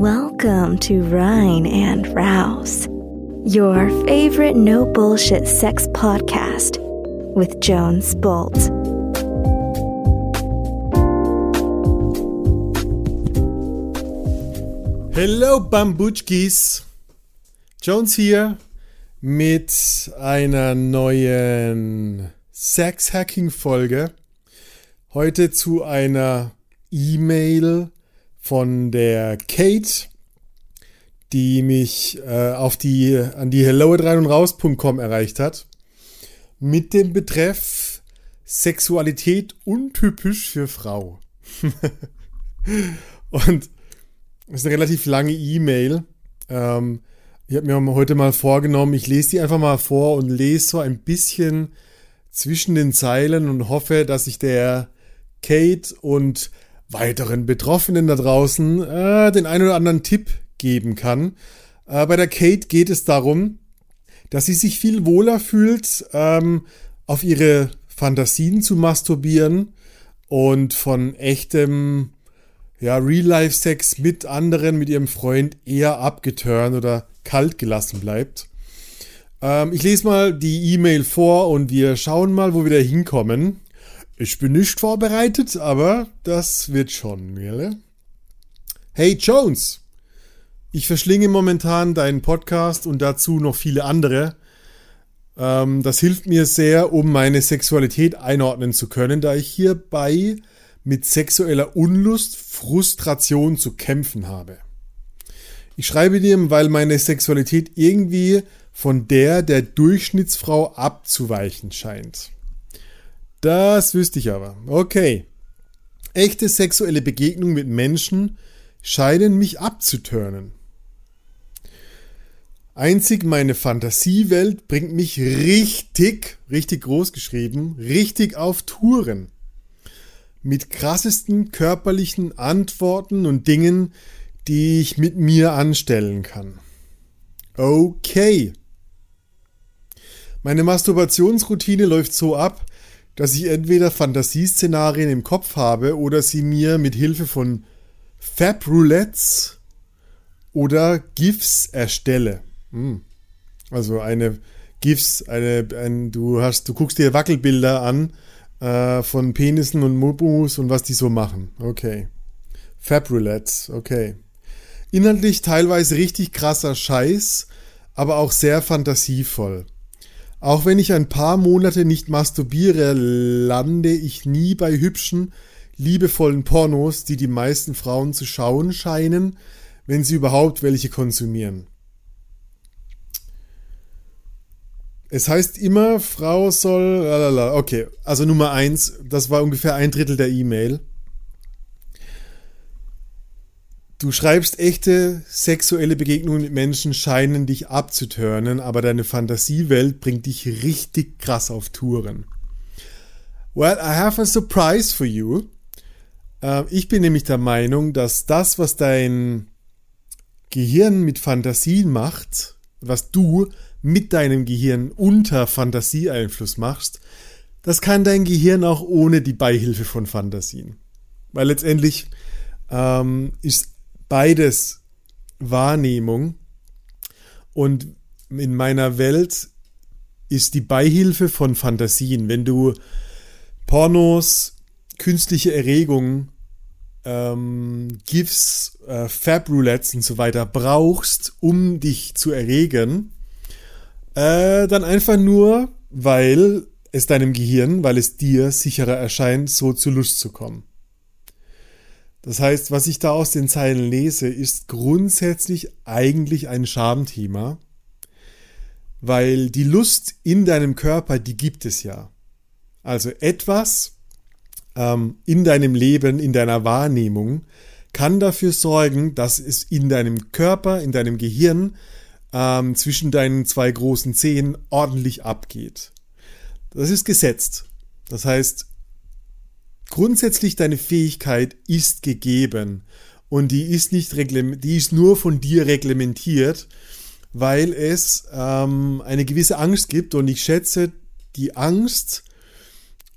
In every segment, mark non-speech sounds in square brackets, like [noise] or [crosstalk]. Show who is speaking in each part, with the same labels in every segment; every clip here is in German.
Speaker 1: Welcome to Rhine and Rouse, your favorite no bullshit sex podcast with Jones Bolt.
Speaker 2: Hello Bambutschkis! Jones hier mit einer neuen Sex-Hacking-Folge. Heute zu einer E-Mail von der Kate, die mich äh, auf die, an die hello raus.com erreicht hat. Mit dem Betreff Sexualität untypisch für Frau. [laughs] und das ist eine relativ lange E-Mail. Ähm, ich habe mir heute mal vorgenommen, ich lese die einfach mal vor und lese so ein bisschen zwischen den Zeilen und hoffe, dass ich der Kate und weiteren Betroffenen da draußen äh, den einen oder anderen Tipp geben kann. Äh, bei der Kate geht es darum, dass sie sich viel wohler fühlt, ähm, auf ihre Fantasien zu masturbieren und von echtem ja, Real-Life-Sex mit anderen, mit ihrem Freund eher abgeturnt oder kalt gelassen bleibt. Ähm, ich lese mal die E-Mail vor und wir schauen mal, wo wir da hinkommen. Ich bin nicht vorbereitet, aber das wird schon, gell? Hey Jones! Ich verschlinge momentan deinen Podcast und dazu noch viele andere. Ähm, das hilft mir sehr, um meine Sexualität einordnen zu können, da ich hierbei mit sexueller Unlust, Frustration zu kämpfen habe. Ich schreibe dir, weil meine Sexualität irgendwie von der der Durchschnittsfrau abzuweichen scheint. Das wüsste ich aber. Okay. Echte sexuelle Begegnungen mit Menschen scheinen mich abzuturnen. Einzig meine Fantasiewelt bringt mich richtig, richtig groß geschrieben, richtig auf Touren. Mit krassesten körperlichen Antworten und Dingen, die ich mit mir anstellen kann. Okay. Meine Masturbationsroutine läuft so ab, dass ich entweder Fantasieszenarien im Kopf habe oder sie mir mit Hilfe von Fab-Roulettes oder GIFs erstelle. Hm. Also eine GIFs, eine, ein, du hast, du guckst dir Wackelbilder an äh, von Penissen und Mubus und was die so machen. Okay. Fab-Roulettes, okay. Inhaltlich teilweise richtig krasser Scheiß, aber auch sehr fantasievoll. Auch wenn ich ein paar Monate nicht masturbiere, lande ich nie bei hübschen, liebevollen Pornos, die die meisten Frauen zu schauen scheinen, wenn sie überhaupt welche konsumieren. Es heißt immer, Frau soll. Lalala. Okay, also Nummer eins, das war ungefähr ein Drittel der E-Mail. Du schreibst, echte sexuelle Begegnungen mit Menschen scheinen dich abzuturnen, aber deine Fantasiewelt bringt dich richtig krass auf Touren. Well, I have a surprise for you. Äh, ich bin nämlich der Meinung, dass das, was dein Gehirn mit Fantasien macht, was du mit deinem Gehirn unter Fantasieeinfluss machst, das kann dein Gehirn auch ohne die Beihilfe von Fantasien. Weil letztendlich ähm, ist beides Wahrnehmung. Und in meiner Welt ist die Beihilfe von Fantasien. Wenn du Pornos, künstliche Erregung, ähm, GIFs, äh, Fab-Roulettes und so weiter brauchst, um dich zu erregen, äh, dann einfach nur, weil es deinem Gehirn, weil es dir sicherer erscheint, so zu Lust zu kommen. Das heißt, was ich da aus den Zeilen lese, ist grundsätzlich eigentlich ein Schamthema, weil die Lust in deinem Körper, die gibt es ja. Also etwas ähm, in deinem Leben, in deiner Wahrnehmung, kann dafür sorgen, dass es in deinem Körper, in deinem Gehirn ähm, zwischen deinen zwei großen Zehen ordentlich abgeht. Das ist gesetzt. Das heißt, grundsätzlich deine Fähigkeit ist gegeben und die ist nicht die ist nur von dir reglementiert, weil es ähm, eine gewisse Angst gibt und ich schätze, die Angst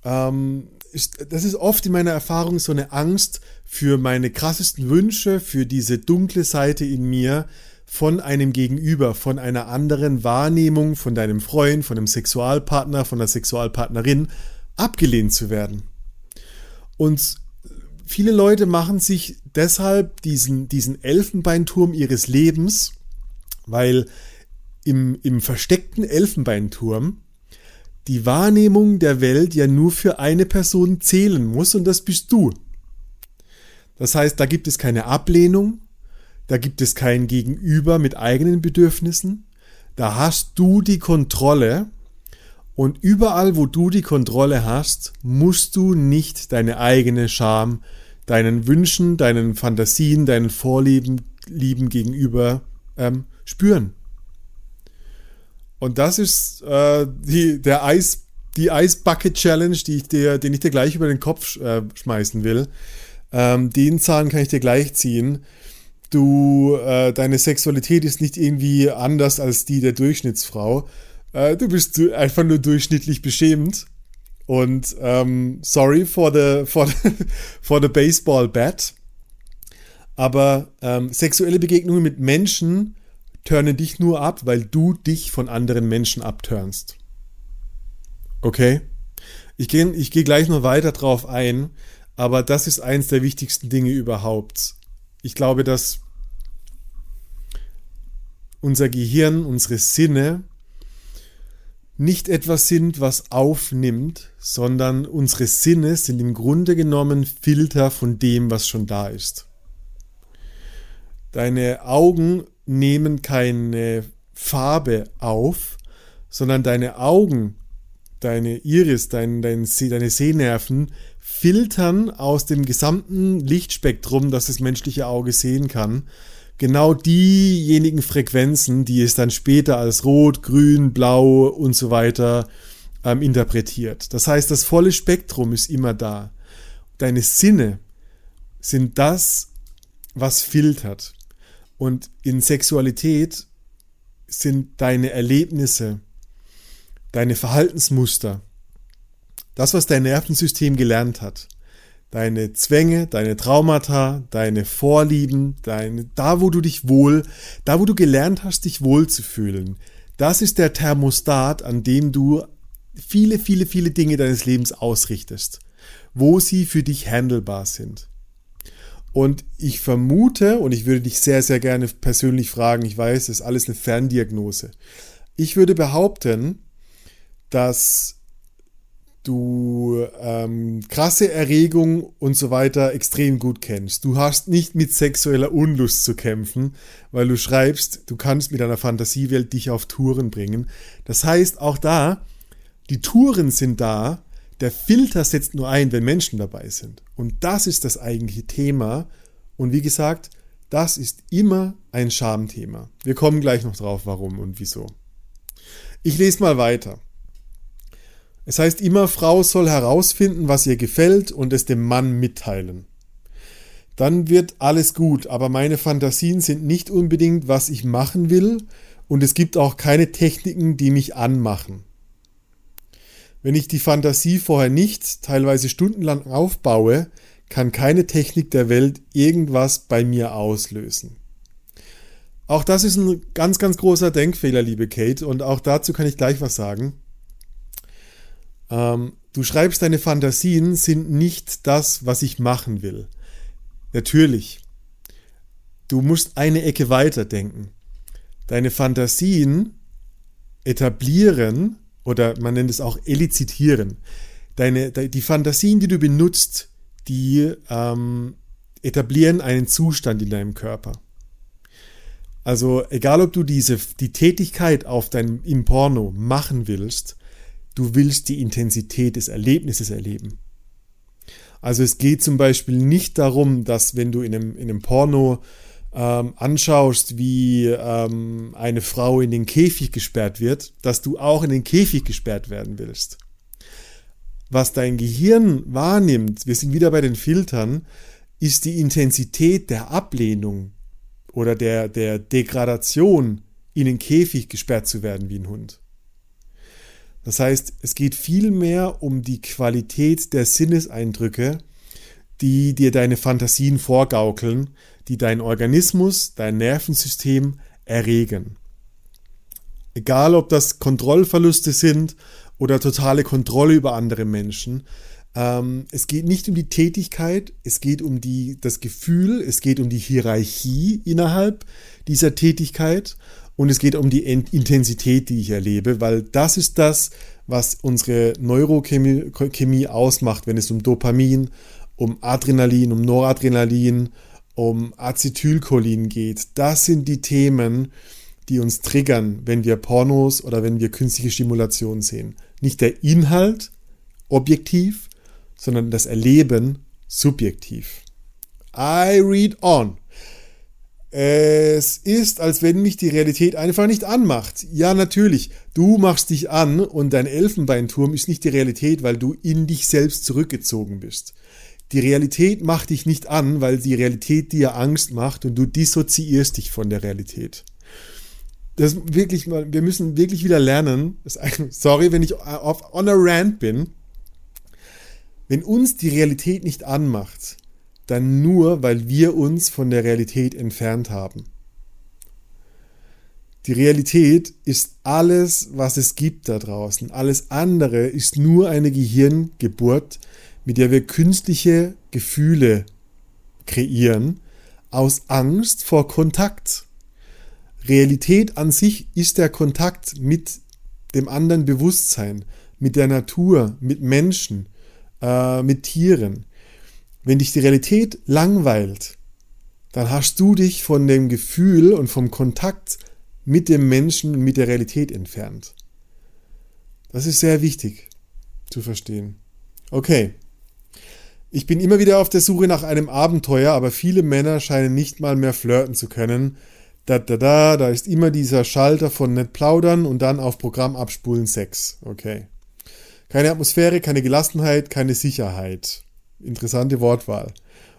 Speaker 2: ähm, ist, das ist oft in meiner Erfahrung so eine Angst für meine krassesten Wünsche, für diese dunkle Seite in mir, von einem Gegenüber, von einer anderen Wahrnehmung, von deinem Freund, von einem Sexualpartner, von einer Sexualpartnerin abgelehnt zu werden. Und viele Leute machen sich deshalb diesen, diesen Elfenbeinturm ihres Lebens, weil im, im versteckten Elfenbeinturm die Wahrnehmung der Welt ja nur für eine Person zählen muss und das bist du. Das heißt, da gibt es keine Ablehnung, da gibt es kein Gegenüber mit eigenen Bedürfnissen, da hast du die Kontrolle und überall, wo du die Kontrolle hast, musst du nicht deine eigene Scham, deinen Wünschen, deinen Fantasien, deinen Vorlieben Lieben gegenüber ähm, spüren. Und das ist äh, die, der Eis, die Bucket Challenge, die ich dir, den ich dir gleich über den Kopf äh, schmeißen will. Ähm, den Zahn kann ich dir gleich ziehen. Du, äh, deine Sexualität ist nicht irgendwie anders als die der Durchschnittsfrau. Äh, du bist einfach nur durchschnittlich beschämend. Und ähm, sorry for the, for the, [laughs] for the baseball bat. Aber ähm, sexuelle Begegnungen mit Menschen turne dich nur ab, weil du dich von anderen Menschen abturnst. Okay? Ich gehe ich geh gleich noch weiter drauf ein, aber das ist eins der wichtigsten Dinge überhaupt. Ich glaube, dass unser Gehirn, unsere Sinne nicht etwas sind, was aufnimmt, sondern unsere Sinne sind im Grunde genommen Filter von dem, was schon da ist. Deine Augen nehmen keine Farbe auf, sondern deine Augen, deine Iris, dein, dein, deine Sehnerven filtern aus dem gesamten Lichtspektrum, das das menschliche Auge sehen kann, genau diejenigen Frequenzen, die es dann später als rot, grün, blau und so weiter ähm, interpretiert. Das heißt, das volle Spektrum ist immer da. Deine Sinne sind das, was filtert. Und in Sexualität sind deine Erlebnisse, deine Verhaltensmuster, das, was dein Nervensystem gelernt hat, deine Zwänge, deine Traumata, deine Vorlieben, deine, da wo du dich wohl, da wo du gelernt hast, dich wohl zu fühlen, das ist der Thermostat, an dem du viele, viele, viele Dinge deines Lebens ausrichtest, wo sie für dich handelbar sind. Und ich vermute, und ich würde dich sehr, sehr gerne persönlich fragen, ich weiß, das ist alles eine Ferndiagnose. Ich würde behaupten, dass du ähm, krasse Erregung und so weiter extrem gut kennst. Du hast nicht mit sexueller Unlust zu kämpfen, weil du schreibst, du kannst mit deiner Fantasiewelt dich auf Touren bringen. Das heißt, auch da, die Touren sind da, der Filter setzt nur ein, wenn Menschen dabei sind. Und das ist das eigentliche Thema. Und wie gesagt, das ist immer ein Schamthema. Wir kommen gleich noch drauf, warum und wieso. Ich lese mal weiter. Es heißt immer, Frau soll herausfinden, was ihr gefällt und es dem Mann mitteilen. Dann wird alles gut, aber meine Fantasien sind nicht unbedingt, was ich machen will, und es gibt auch keine Techniken, die mich anmachen. Wenn ich die Fantasie vorher nicht, teilweise stundenlang aufbaue, kann keine Technik der Welt irgendwas bei mir auslösen. Auch das ist ein ganz, ganz großer Denkfehler, liebe Kate, und auch dazu kann ich gleich was sagen. Ähm, du schreibst, deine Fantasien sind nicht das, was ich machen will. Natürlich. Du musst eine Ecke weiter denken. Deine Fantasien etablieren oder man nennt es auch elizitieren. Deine, die Fantasien, die du benutzt, die ähm, etablieren einen Zustand in deinem Körper. Also egal, ob du diese die Tätigkeit auf deinem im Porno machen willst, du willst die Intensität des Erlebnisses erleben. Also es geht zum Beispiel nicht darum, dass wenn du in einem, in einem Porno ähm, anschaust, wie ähm, eine Frau in den Käfig gesperrt wird, dass du auch in den Käfig gesperrt werden willst. Was dein Gehirn wahrnimmt, wir sind wieder bei den Filtern, ist die Intensität der Ablehnung oder der, der Degradation, in den Käfig gesperrt zu werden wie ein Hund. Das heißt, es geht vielmehr um die Qualität der Sinneseindrücke, die dir deine Fantasien vorgaukeln, die deinen Organismus, dein Nervensystem erregen. Egal, ob das Kontrollverluste sind oder totale Kontrolle über andere Menschen. Ähm, es geht nicht um die Tätigkeit, es geht um die, das Gefühl, es geht um die Hierarchie innerhalb dieser Tätigkeit und es geht um die Intensität, die ich erlebe, weil das ist das, was unsere Neurochemie Chemie ausmacht, wenn es um Dopamin, um Adrenalin, um Noradrenalin, um Acetylcholin geht. Das sind die Themen, die uns triggern, wenn wir Pornos oder wenn wir künstliche Stimulation sehen. Nicht der Inhalt objektiv, sondern das Erleben subjektiv. I read on. Es ist, als wenn mich die Realität einfach nicht anmacht. Ja, natürlich, du machst dich an und dein Elfenbeinturm ist nicht die Realität, weil du in dich selbst zurückgezogen bist. Die Realität macht dich nicht an, weil die Realität dir Angst macht und du dissoziierst dich von der Realität. Das wirklich mal, wir müssen wirklich wieder lernen. [laughs] Sorry, wenn ich auf on a rant bin. Wenn uns die Realität nicht anmacht, dann nur, weil wir uns von der Realität entfernt haben. Die Realität ist alles, was es gibt da draußen. Alles andere ist nur eine Gehirngeburt, mit der wir künstliche Gefühle kreieren, aus Angst vor Kontakt. Realität an sich ist der Kontakt mit dem anderen Bewusstsein, mit der Natur, mit Menschen, äh, mit Tieren. Wenn dich die Realität langweilt, dann hast du dich von dem Gefühl und vom Kontakt mit dem Menschen und mit der Realität entfernt. Das ist sehr wichtig zu verstehen. Okay. Ich bin immer wieder auf der Suche nach einem Abenteuer, aber viele Männer scheinen nicht mal mehr flirten zu können. Da, da, da, da ist immer dieser Schalter von nett plaudern und dann auf Programm abspulen Sex. Okay. Keine Atmosphäre, keine Gelassenheit, keine Sicherheit. Interessante Wortwahl.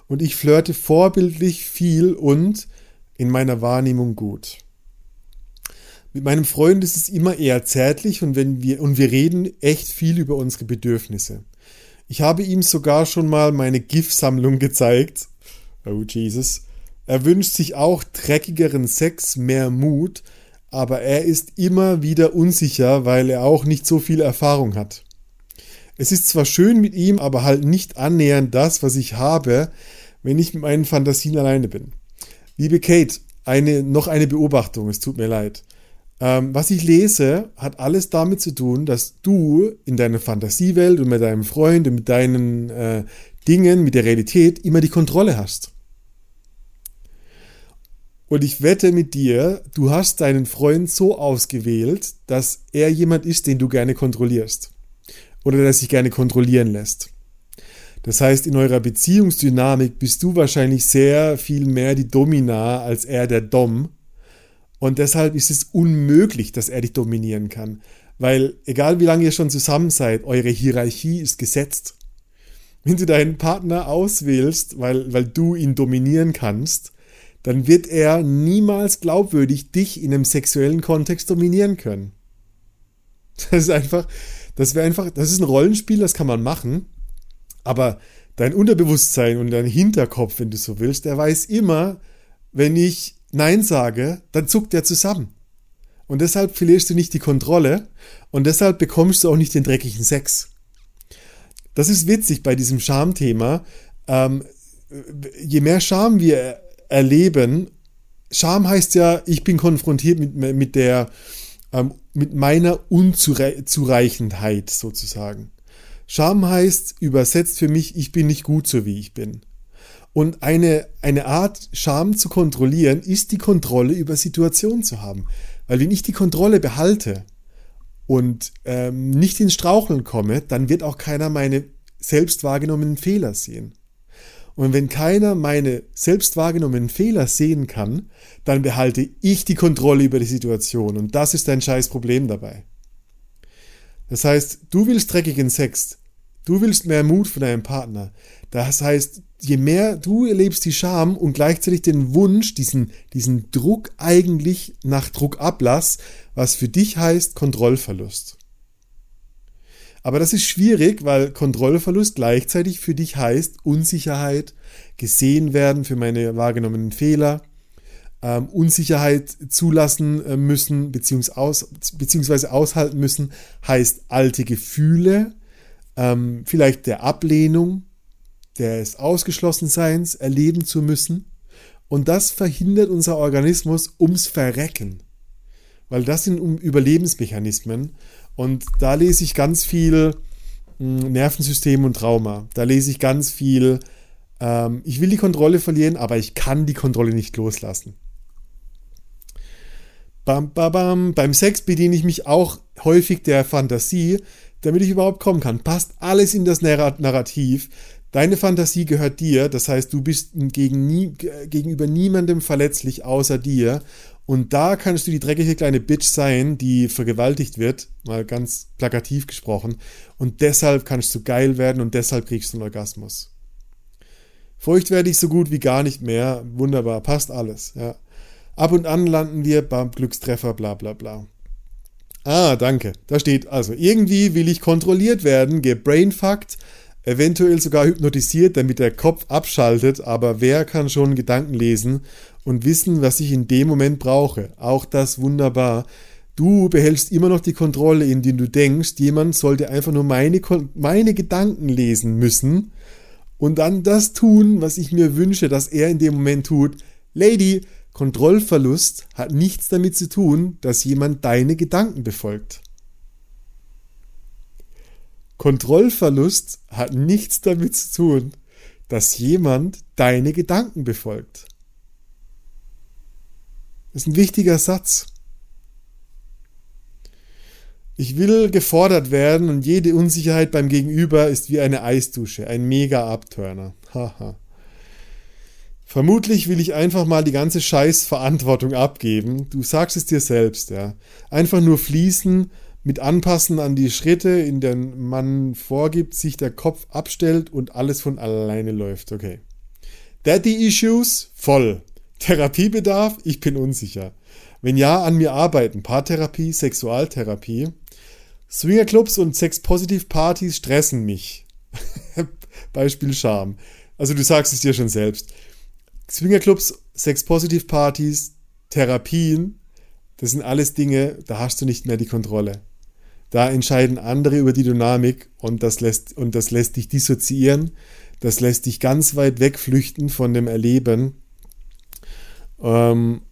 Speaker 2: Und ich flirte vorbildlich viel und in meiner Wahrnehmung gut. Mit meinem Freund ist es immer eher zärtlich und wenn wir, und wir reden echt viel über unsere Bedürfnisse. Ich habe ihm sogar schon mal meine GIF-Sammlung gezeigt. Oh Jesus. Er wünscht sich auch dreckigeren Sex, mehr Mut, aber er ist immer wieder unsicher, weil er auch nicht so viel Erfahrung hat. Es ist zwar schön mit ihm, aber halt nicht annähernd das, was ich habe, wenn ich mit meinen Fantasien alleine bin. Liebe Kate, eine, noch eine Beobachtung, es tut mir leid. Ähm, was ich lese, hat alles damit zu tun, dass du in deiner Fantasiewelt und mit deinem Freund und mit deinen äh, Dingen, mit der Realität immer die Kontrolle hast. Und ich wette mit dir, du hast deinen Freund so ausgewählt, dass er jemand ist, den du gerne kontrollierst oder der sich gerne kontrollieren lässt. Das heißt, in eurer Beziehungsdynamik bist du wahrscheinlich sehr viel mehr die Domina als er der Dom. Und deshalb ist es unmöglich, dass er dich dominieren kann. Weil egal wie lange ihr schon zusammen seid, eure Hierarchie ist gesetzt. Wenn du deinen Partner auswählst, weil, weil du ihn dominieren kannst, dann wird er niemals glaubwürdig dich in einem sexuellen Kontext dominieren können. Das ist einfach, das wäre einfach, das ist ein Rollenspiel, das kann man machen, aber dein Unterbewusstsein und dein Hinterkopf, wenn du so willst, der weiß immer, wenn ich Nein sage, dann zuckt er zusammen. Und deshalb verlierst du nicht die Kontrolle und deshalb bekommst du auch nicht den dreckigen Sex. Das ist witzig bei diesem Schamthema. Ähm, je mehr Scham wir erleben, Scham heißt ja, ich bin konfrontiert mit, mit der ähm, mit meiner Unzureichendheit sozusagen. Scham heißt übersetzt für mich, ich bin nicht gut so wie ich bin. Und eine, eine Art, Scham zu kontrollieren, ist die Kontrolle über Situationen zu haben. Weil wenn ich die Kontrolle behalte und ähm, nicht ins Straucheln komme, dann wird auch keiner meine selbst wahrgenommenen Fehler sehen. Und wenn keiner meine selbst wahrgenommenen Fehler sehen kann, dann behalte ich die Kontrolle über die Situation. Und das ist dein scheiß Problem dabei. Das heißt, du willst dreckigen Sex. Du willst mehr Mut von deinem Partner. Das heißt, je mehr du erlebst die Scham und gleichzeitig den Wunsch, diesen, diesen Druck eigentlich nach Druckablass, was für dich heißt Kontrollverlust. Aber das ist schwierig, weil Kontrollverlust gleichzeitig für dich heißt Unsicherheit, gesehen werden für meine wahrgenommenen Fehler, ähm, Unsicherheit zulassen äh, müssen beziehungsweise, aus, beziehungsweise aushalten müssen, heißt alte Gefühle, ähm, vielleicht der Ablehnung, des Ausgeschlossenseins erleben zu müssen. Und das verhindert unser Organismus ums Verrecken. Weil das sind Überlebensmechanismen. Und da lese ich ganz viel hm, Nervensystem und Trauma. Da lese ich ganz viel, ähm, ich will die Kontrolle verlieren, aber ich kann die Kontrolle nicht loslassen. Bam, bam, bam. Beim Sex bediene ich mich auch häufig der Fantasie, damit ich überhaupt kommen kann. Passt alles in das Narrativ. Deine Fantasie gehört dir, das heißt, du bist gegen nie, gegenüber niemandem verletzlich außer dir. Und da kannst du die dreckige kleine Bitch sein, die vergewaltigt wird, mal ganz plakativ gesprochen. Und deshalb kannst du geil werden und deshalb kriegst du einen Orgasmus. Feucht werde ich so gut wie gar nicht mehr. Wunderbar, passt alles. Ja. Ab und an landen wir beim Glückstreffer, bla bla bla. Ah, danke. Da steht also, irgendwie will ich kontrolliert werden, gebrainfuckt, eventuell sogar hypnotisiert, damit der Kopf abschaltet, aber wer kann schon Gedanken lesen und wissen, was ich in dem Moment brauche? Auch das wunderbar. Du behältst immer noch die Kontrolle, indem du denkst, jemand sollte einfach nur meine, meine Gedanken lesen müssen und dann das tun, was ich mir wünsche, dass er in dem Moment tut. Lady, Kontrollverlust hat nichts damit zu tun, dass jemand deine Gedanken befolgt. Kontrollverlust hat nichts damit zu tun, dass jemand deine Gedanken befolgt. Das ist ein wichtiger Satz. Ich will gefordert werden und jede Unsicherheit beim Gegenüber ist wie eine Eisdusche, ein Mega-Abturner. Haha. Vermutlich will ich einfach mal die ganze Scheißverantwortung abgeben. Du sagst es dir selbst, ja. Einfach nur fließen, mit Anpassen an die Schritte, in denen man vorgibt, sich der Kopf abstellt und alles von alleine läuft. Okay. Daddy Issues? Voll. Therapiebedarf? Ich bin unsicher. Wenn ja, an mir arbeiten. Paartherapie, Sexualtherapie. Swingerclubs und Sex-Positive-Partys stressen mich. [laughs] Beispiel Scham. Also du sagst es dir schon selbst. Swingerclubs, Sex-Positive-Partys, Therapien, das sind alles Dinge, da hast du nicht mehr die Kontrolle. Da entscheiden andere über die Dynamik und das lässt, und das lässt dich dissoziieren, das lässt dich ganz weit wegflüchten von dem Erleben. Ähm,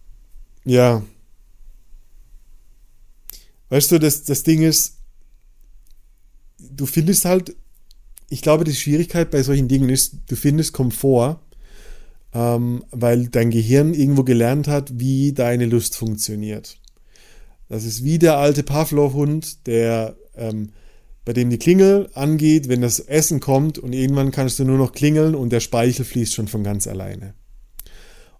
Speaker 2: ja. Weißt du, das, das Ding ist, du findest halt, ich glaube, die Schwierigkeit bei solchen Dingen ist, du findest Komfort, ähm, weil dein Gehirn irgendwo gelernt hat, wie deine Lust funktioniert. Das ist wie der alte Pavlov-Hund, der ähm, bei dem die Klingel angeht, wenn das Essen kommt und irgendwann kannst du nur noch klingeln und der Speichel fließt schon von ganz alleine.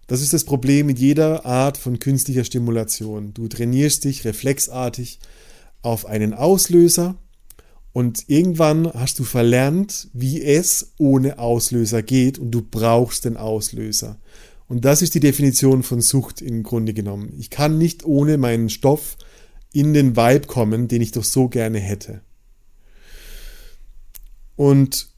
Speaker 2: Das ist das Problem mit jeder Art von künstlicher Stimulation. Du trainierst dich reflexartig auf einen Auslöser und irgendwann hast du verlernt, wie es ohne Auslöser geht und du brauchst den Auslöser. Und das ist die Definition von Sucht im Grunde genommen. Ich kann nicht ohne meinen Stoff in den Vibe kommen, den ich doch so gerne hätte. Und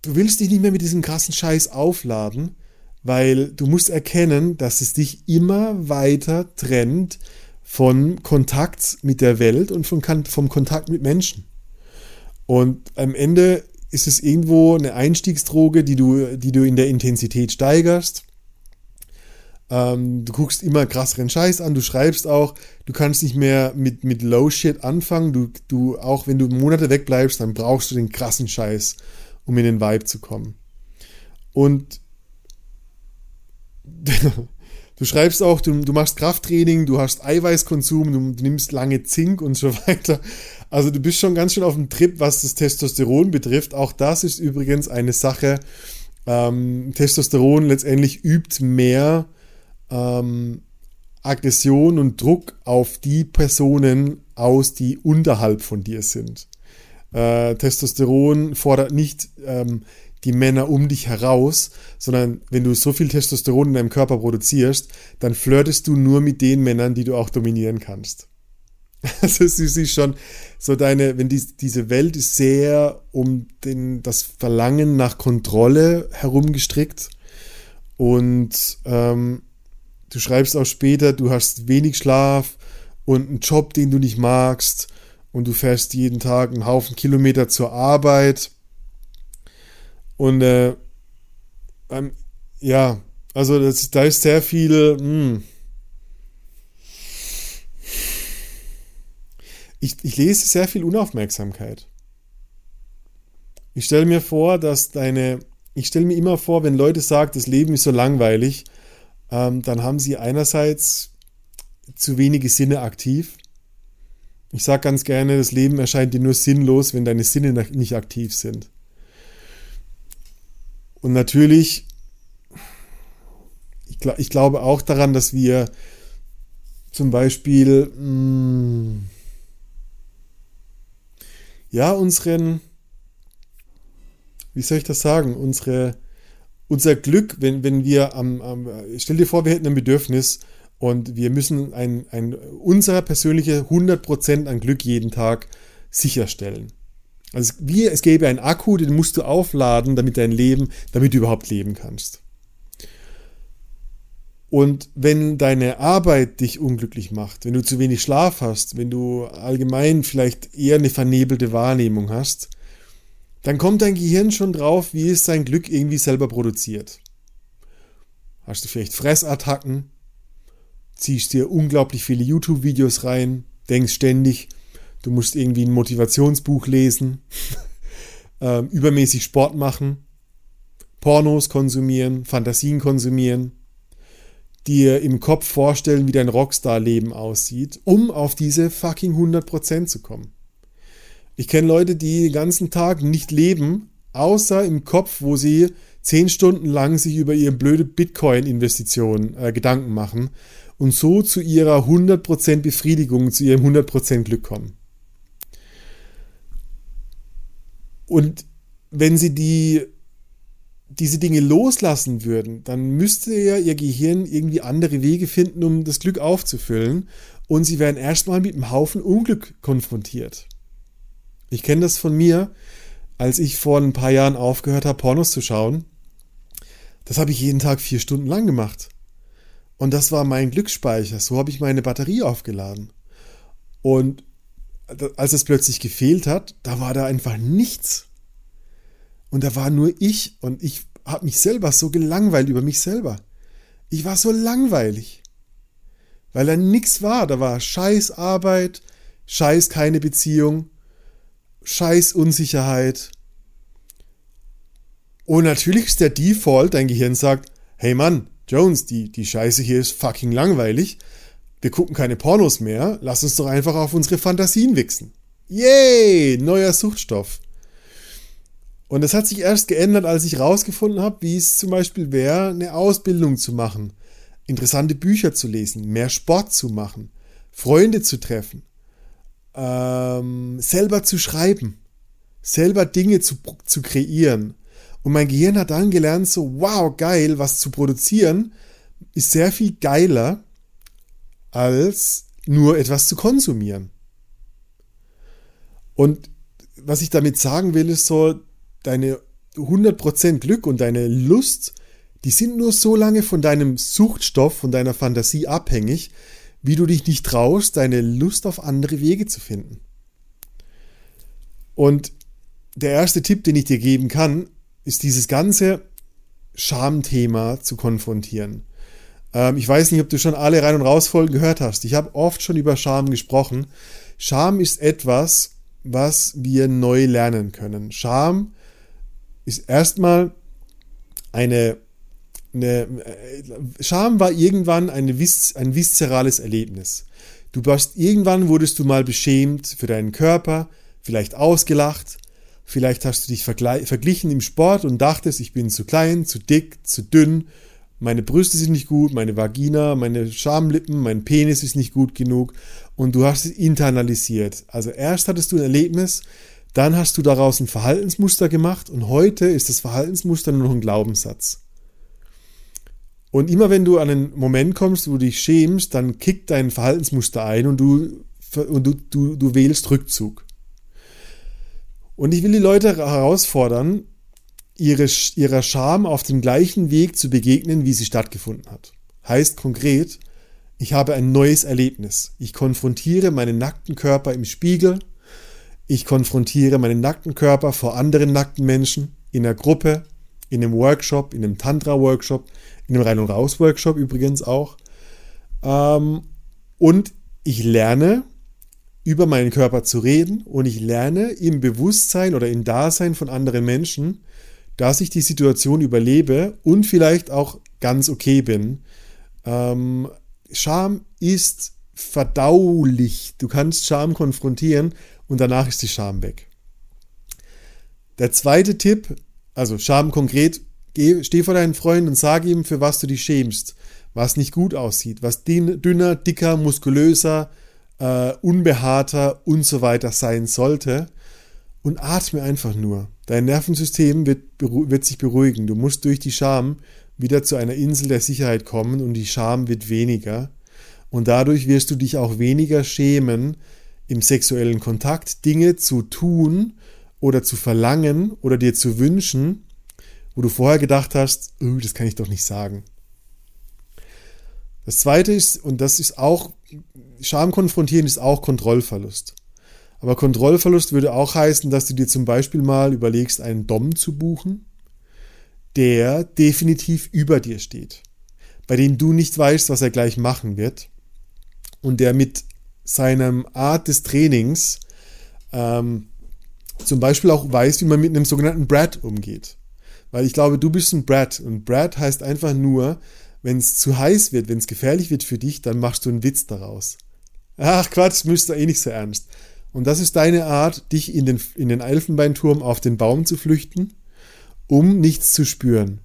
Speaker 2: du willst dich nicht mehr mit diesem krassen Scheiß aufladen, weil du musst erkennen, dass es dich immer weiter trennt von Kontakt mit der Welt und vom Kontakt mit Menschen. Und am Ende ist es irgendwo eine Einstiegsdroge, die du, die du in der Intensität steigerst. Ähm, du guckst immer krasseren Scheiß an, du schreibst auch, du kannst nicht mehr mit, mit Low Shit anfangen. Du, du, auch wenn du Monate wegbleibst, dann brauchst du den krassen Scheiß, um in den Vibe zu kommen. Und [laughs] Du schreibst auch, du, du machst Krafttraining, du hast Eiweißkonsum, du, du nimmst lange Zink und so weiter. Also du bist schon ganz schön auf dem Trip, was das Testosteron betrifft. Auch das ist übrigens eine Sache. Ähm, Testosteron letztendlich übt mehr ähm, Aggression und Druck auf die Personen aus, die unterhalb von dir sind. Äh, Testosteron fordert nicht ähm, die Männer um dich heraus, sondern wenn du so viel Testosteron in deinem Körper produzierst, dann flirtest du nur mit den Männern, die du auch dominieren kannst. [laughs] Also du siehst schon, so deine, wenn die, diese Welt ist sehr um den, das Verlangen nach Kontrolle herumgestrickt. Und ähm, du schreibst auch später, du hast wenig Schlaf und einen Job, den du nicht magst. Und du fährst jeden Tag einen Haufen Kilometer zur Arbeit. Und äh, ähm, ja, also das, da ist sehr viel. Mh, ich, ich lese sehr viel Unaufmerksamkeit. Ich stelle mir vor, dass deine, ich stelle mir immer vor, wenn Leute sagen, das Leben ist so langweilig, ähm, dann haben sie einerseits zu wenige Sinne aktiv. Ich sage ganz gerne, das Leben erscheint dir nur sinnlos, wenn deine Sinne nicht aktiv sind. Und natürlich, ich, ich glaube auch daran, dass wir zum Beispiel mh, hm, ja, unseren, wie soll ich das sagen, unsere, unser Glück, wenn, wenn wir am, am, stell dir vor, wir hätten ein Bedürfnis und wir müssen ein, ein, unser persönliche 100% an Glück jeden Tag sicherstellen. Also wie es gäbe einen Akku, den musst du aufladen, damit dein Leben, damit du überhaupt leben kannst. Und wenn deine Arbeit dich unglücklich macht, wenn du zu wenig Schlaf hast, wenn du allgemein vielleicht eher eine vernebelte Wahrnehmung hast, dann kommt dein Gehirn schon drauf, wie es sein Glück irgendwie selber produziert. Hast du vielleicht Fressattacken, ziehst dir unglaublich viele YouTube-Videos rein, denkst ständig, du musst irgendwie ein Motivationsbuch lesen, [laughs] ähm, übermäßig Sport machen, Pornos konsumieren, Fantasien konsumieren, dir im Kopf vorstellen, wie dein Rockstar-Leben aussieht, um auf diese fucking 100% zu kommen. Ich kenne Leute, die den ganzen Tag nicht leben, außer im Kopf, wo sie zehn Stunden lang sich über ihre blöde Bitcoin-Investition äh, Gedanken machen und so zu ihrer 100% Befriedigung, zu ihrem 100% Glück kommen. Und wenn sie die diese Dinge loslassen würden, dann müsste ja ihr Gehirn irgendwie andere Wege finden, um das Glück aufzufüllen. Und sie werden erstmal mit einem Haufen Unglück konfrontiert. Ich kenne das von mir, als ich vor ein paar Jahren aufgehört habe, Pornos zu schauen. Das habe ich jeden Tag vier Stunden lang gemacht. Und das war mein Glücksspeicher. So habe ich meine Batterie aufgeladen. Und als es plötzlich gefehlt hat, da war da einfach nichts. Und da war nur ich und ich habe mich selber so gelangweilt über mich selber. Ich war so langweilig. Weil da nichts war. Da war scheiß Arbeit, scheiß keine Beziehung, scheiß Unsicherheit. Und natürlich ist der Default, dein Gehirn sagt, hey Mann, Jones, die, die Scheiße hier ist fucking langweilig. Wir gucken keine Pornos mehr. Lass uns doch einfach auf unsere Fantasien wichsen. Yay! Neuer Suchtstoff. Und das hat sich erst geändert, als ich herausgefunden habe, wie es zum Beispiel wäre, eine Ausbildung zu machen, interessante Bücher zu lesen, mehr Sport zu machen, Freunde zu treffen, ähm, selber zu schreiben, selber Dinge zu, zu kreieren. Und mein Gehirn hat dann gelernt, so, wow, geil, was zu produzieren, ist sehr viel geiler, als nur etwas zu konsumieren. Und was ich damit sagen will, ist so, deine 100% Glück und deine Lust, die sind nur so lange von deinem Suchtstoff, von deiner Fantasie abhängig, wie du dich nicht traust, deine Lust auf andere Wege zu finden. Und der erste Tipp, den ich dir geben kann, ist dieses ganze Schamthema zu konfrontieren. Ähm, ich weiß nicht, ob du schon alle Rein- und Rausfolgen gehört hast. Ich habe oft schon über Scham gesprochen. Scham ist etwas, was wir neu lernen können. Scham ist erstmal eine, eine Scham war irgendwann eine, ein viszerales Erlebnis. Du warst irgendwann wurdest du mal beschämt für deinen Körper, vielleicht ausgelacht, vielleicht hast du dich verglichen im Sport und dachtest, ich bin zu klein, zu dick, zu dünn, meine Brüste sind nicht gut, meine Vagina, meine Schamlippen, mein Penis ist nicht gut genug und du hast es internalisiert. Also erst hattest du ein Erlebnis, dann hast du daraus ein Verhaltensmuster gemacht und heute ist das Verhaltensmuster nur noch ein Glaubenssatz. Und immer wenn du an einen Moment kommst, wo du dich schämst, dann kickt dein Verhaltensmuster ein und du und du, du, du wählst Rückzug. Und ich will die Leute herausfordern, ihre, ihrer Scham auf dem gleichen Weg zu begegnen, wie sie stattgefunden hat. Heißt konkret, ich habe ein neues Erlebnis. Ich konfrontiere meinen nackten Körper im Spiegel. Ich konfrontiere meinen nackten Körper vor anderen nackten Menschen, in der Gruppe, in einem Workshop, in einem Tantra-Workshop, in einem Rein- und Raus-Workshop übrigens auch. Ähm, und ich lerne, über meinen Körper zu reden und ich lerne im Bewusstsein oder im Dasein von anderen Menschen, dass ich die Situation überlebe und vielleicht auch ganz okay bin. Ähm, Scham ist verdaulich. Du kannst Scham konfrontieren und danach ist die Scham weg. Der zweite Tipp, also Scham konkret, geh, steh vor deinen Freund und sag ihm, für was du dich schämst, was nicht gut aussieht, was dünner, dicker, muskulöser, äh, unbehaarter und so weiter sein sollte. Und atme einfach nur. Dein Nervensystem wird, wird sich beruhigen. Du musst durch die Scham wieder zu einer Insel der Sicherheit kommen und die Scham wird weniger. Und dadurch wirst du dich auch weniger schämen, im sexuellen Kontakt Dinge zu tun oder zu verlangen oder dir zu wünschen, wo du vorher gedacht hast, oh, das kann ich doch nicht sagen. Das zweite ist, und das ist auch, Scham konfrontieren ist auch Kontrollverlust. Aber Kontrollverlust würde auch heißen, dass du dir zum Beispiel mal überlegst, einen Dom zu buchen, der definitiv über dir steht, bei dem du nicht weißt, was er gleich machen wird und der mit seinem Art des Trainings ähm, zum Beispiel auch weiß, wie man mit einem sogenannten Brad umgeht. Weil ich glaube, du bist ein Brad und Brad heißt einfach nur, wenn es zu heiß wird, wenn es gefährlich wird für dich, dann machst du einen Witz daraus. Ach Quatsch, müsste eh nicht so ernst. Und das ist deine Art, dich in den, in den Elfenbeinturm auf den Baum zu flüchten, um nichts zu spüren.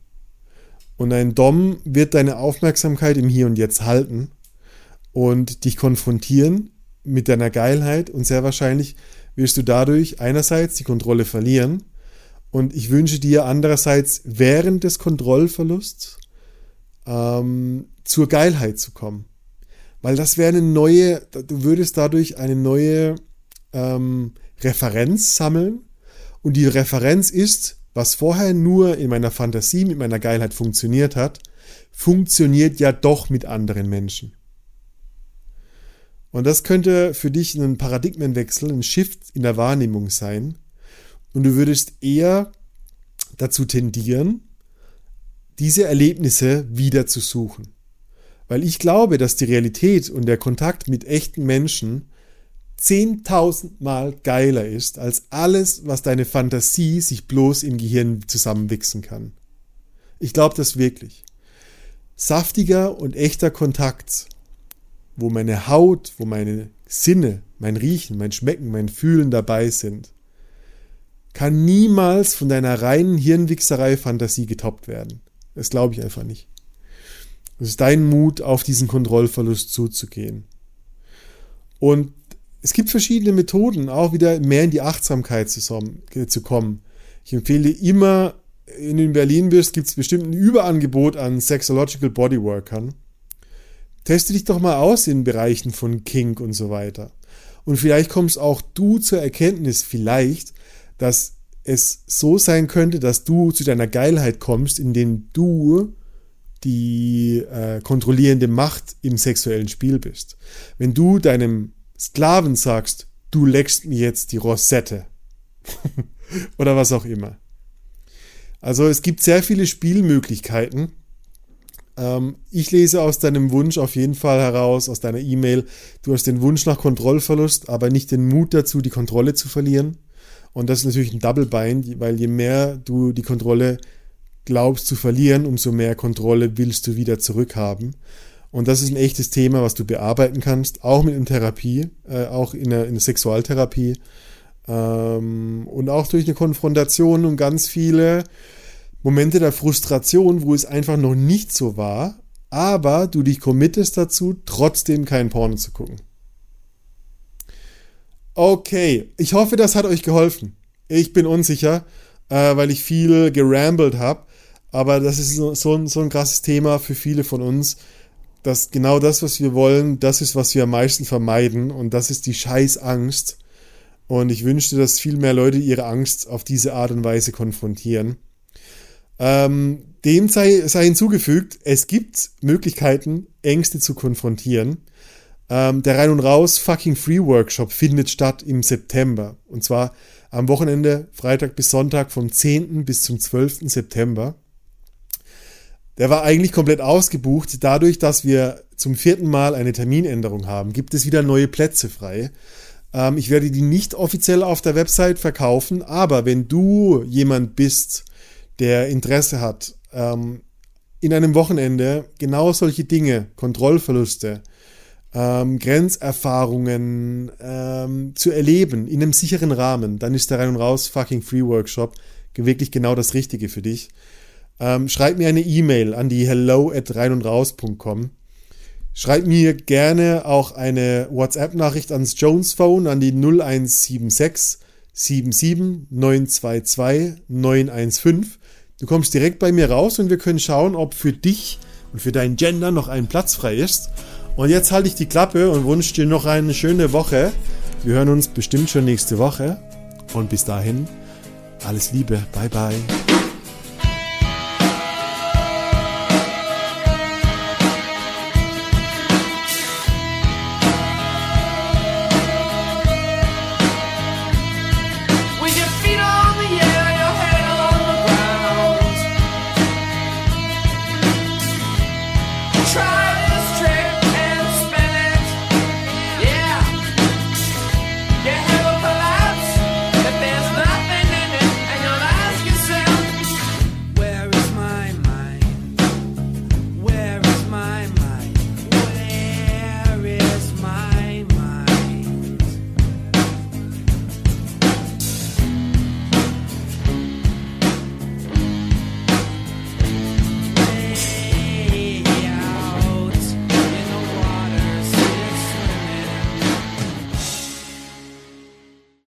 Speaker 2: Und ein Dom wird deine Aufmerksamkeit im Hier und Jetzt halten und dich konfrontieren mit deiner Geilheit und sehr wahrscheinlich wirst du dadurch einerseits die Kontrolle verlieren und ich wünsche dir andererseits während des Kontrollverlusts ähm, zur Geilheit zu kommen. Weil das wäre eine neue, du würdest dadurch eine neue ähm, Referenz sammeln und die Referenz ist, was vorher nur in meiner Fantasie mit meiner Geilheit funktioniert hat, funktioniert ja doch mit anderen Menschen. Und das könnte für dich ein Paradigmenwechsel, ein Shift in der Wahrnehmung sein. Und du würdest eher dazu tendieren, diese Erlebnisse wieder zu suchen. Weil ich glaube, dass die Realität und der Kontakt mit echten Menschen 10.000 Mal geiler ist als alles, was deine Fantasie sich bloß im Gehirn zusammenwichsen kann. Ich glaube das wirklich. Saftiger und echter Kontakt, wo meine Haut, wo meine Sinne, mein Riechen, mein Schmecken, mein Fühlen dabei sind, kann niemals von deiner reinen Hirnwichserei-Fantasie getoppt werden. Das glaube ich einfach nicht. Es ist dein Mut, auf diesen Kontrollverlust zuzugehen. Und es gibt verschiedene Methoden, auch wieder mehr in die Achtsamkeit zu, kommen. Ich empfehle immer, wenn du in Berlin bist, gibt es bestimmt ein Überangebot an Sexological Bodyworkern. Teste dich doch mal aus in Bereichen von Kink und so weiter. Und vielleicht kommst auch du zur Erkenntnis, vielleicht, dass es so sein könnte, dass du zu deiner Geilheit kommst, indem du die äh, kontrollierende Macht im sexuellen Spiel bist. Wenn du deinem Sklaven sagst, du leckst mir jetzt die Rosette [laughs] oder was auch immer. Also es gibt sehr viele Spielmöglichkeiten. Ähm, ich lese aus deinem Wunsch auf jeden Fall heraus, aus deiner E-Mail, du hast den Wunsch nach Kontrollverlust, aber nicht den Mut dazu, die Kontrolle zu verlieren. Und das ist natürlich ein Double Bind, weil je mehr du die Kontrolle glaubst zu verlieren, umso mehr Kontrolle willst du wieder zurückhaben. Und das ist ein echtes Thema, was du bearbeiten kannst, auch mit in Therapie, äh, auch in der, in der Sexualtherapie ähm, und auch durch eine Konfrontation und ganz viele Momente der Frustration, wo es einfach noch nicht so war, aber du dich committest dazu, trotzdem keinen Porno zu gucken. Okay, ich hoffe, das hat euch geholfen. Ich bin unsicher, äh, weil ich viel gerambelt habe, aber das ist so, so, ein, so ein krasses Thema für viele von uns. dass genau das, was wir wollen, das ist, was wir am meisten vermeiden und das ist die scheiß Angst. Und ich wünschte, dass viel mehr Leute ihre Angst auf diese Art und Weise konfrontieren. Ähm, dem sei, sei hinzugefügt, es gibt Möglichkeiten, Ängste zu konfrontieren. Ähm, der Rein und Raus Fucking Free Workshop findet statt im September. Und zwar am Wochenende, Freitag bis Sonntag, vom 10. bis zum 12. September. Der war eigentlich komplett ausgebucht. Dadurch, dass wir zum vierten Mal eine Terminänderung haben, gibt es wieder neue Plätze frei. Ähm, ich werde die nicht offiziell auf der Website verkaufen, aber wenn du jemand bist, der Interesse hat, ähm, in einem Wochenende genau solche Dinge, Kontrollverluste, ähm, Grenzerfahrungen ähm, zu erleben in einem sicheren Rahmen, dann ist der Rein und Raus Fucking Free Workshop wirklich genau das Richtige für dich. Ähm, schreib mir eine E-Mail an die hello at reinundraus.com. Schreib mir gerne auch eine WhatsApp-Nachricht ans Jones Phone an die 0176 77 922 915. Du kommst direkt bei mir raus und wir können schauen, ob für dich und für dein Gender noch ein Platz frei ist. Und jetzt halte ich die Klappe und wünsche dir noch eine schöne Woche. Wir hören uns bestimmt schon nächste Woche. Und bis dahin, alles Liebe. Bye bye.